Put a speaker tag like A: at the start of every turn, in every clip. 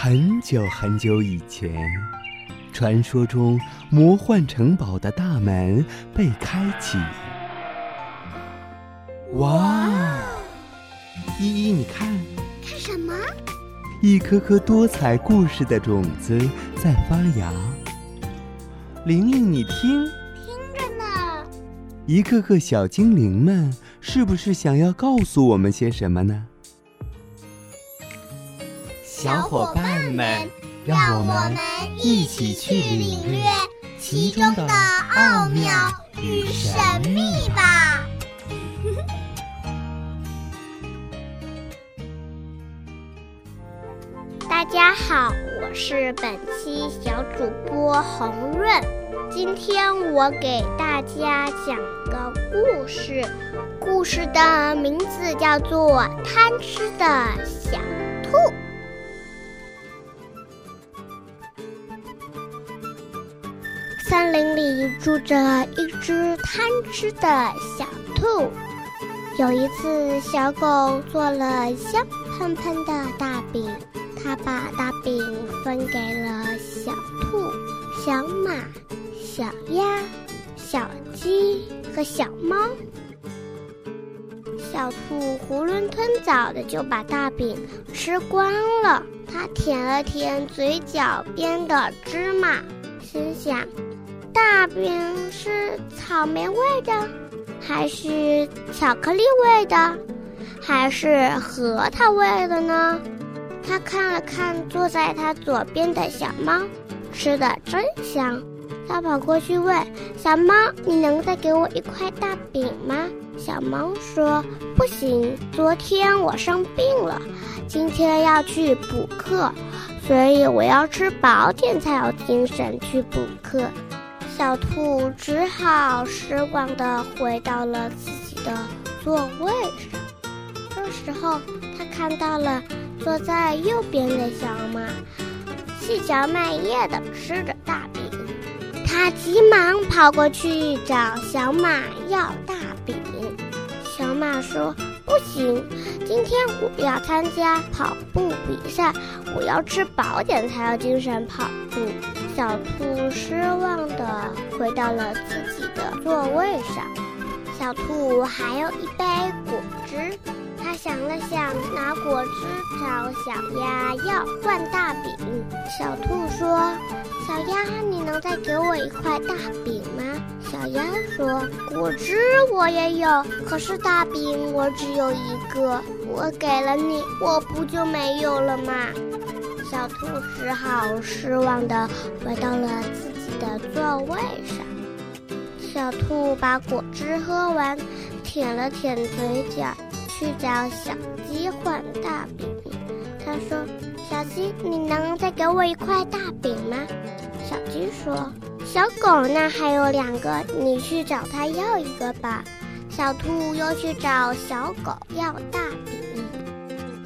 A: 很久很久以前，传说中魔幻城堡的大门被开启。哇！依依，你看，
B: 看什么？
A: 一颗颗多彩故事的种子在发芽。玲玲，你听，
B: 听着呢。
A: 一个个小精灵们，是不是想要告诉我们些什么呢？
C: 小伙伴们，让我们一起去领略其中的奥妙与神秘吧！
B: 大家好，我是本期小主播红润，今天我给大家讲个故事，故事的名字叫做《贪吃的小兔》。森林里住着一只贪吃的小兔。有一次，小狗做了香喷喷的大饼，它把大饼分给了小兔、小马、小鸭、小鸡和小猫。小兔囫囵吞枣的就把大饼吃光了，它舔了舔嘴角边的芝麻，心想。大饼是草莓味的，还是巧克力味的，还是核桃味的呢？他看了看坐在他左边的小猫，吃的真香。他跑过去问小猫：“你能再给我一块大饼吗？”小猫说：“不行，昨天我生病了，今天要去补课，所以我要吃饱点才有精神去补课。”小兔只好失望地回到了自己的座位上。这时候，他看到了坐在右边的小马，细嚼慢咽地吃着大饼。他急忙跑过去找小马要大饼。小马说：“不行，今天我要参加跑步比赛，我要吃饱点才有精神跑步。”小兔失望地回到了自己的座位上。小兔还有一杯果汁，它想了想，拿果汁找小鸭要换大饼。小兔说：“小鸭，你能再给我一块大饼吗？”小鸭说：“果汁我也有，可是大饼我只有一个，我给了你，我不就没有了吗？”小兔只好失望地回到了自己的座位上。小兔把果汁喝完，舔了舔嘴角，去找小鸡换大饼。他说：“小鸡，你能再给我一块大饼吗？”小鸡说：“小狗那还有两个，你去找它要一个吧。”小兔又去找小狗要大饼。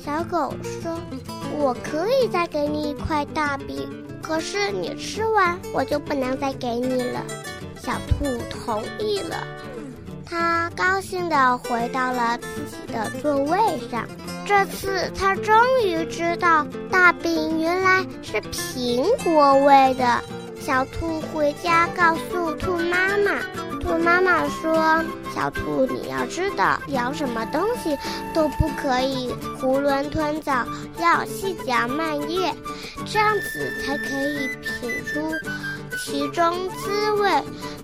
B: 小狗说。我可以再给你一块大饼，可是你吃完我就不能再给你了。小兔同意了，它高兴地回到了自己的座位上。这次它终于知道大饼原来是苹果味的。小兔回家告诉兔妈妈，兔妈妈说：“小兔，你要知道，咬什么东西都不可以囫囵吞枣，要细嚼慢咽，这样子才可以品出其中滋味。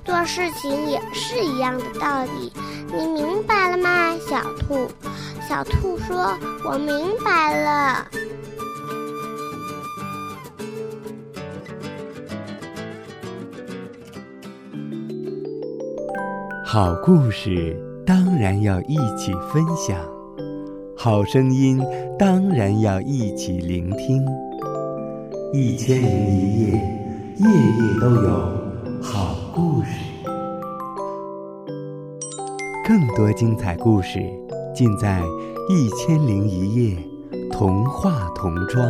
B: 做事情也是一样的道理，你明白了吗，小兔？”小兔说：“我明白了。”
A: 好故事当然要一起分享，好声音当然要一起聆听。一千零一夜，夜夜都有好故事。更多精彩故事尽在《一千零一夜》童话童装。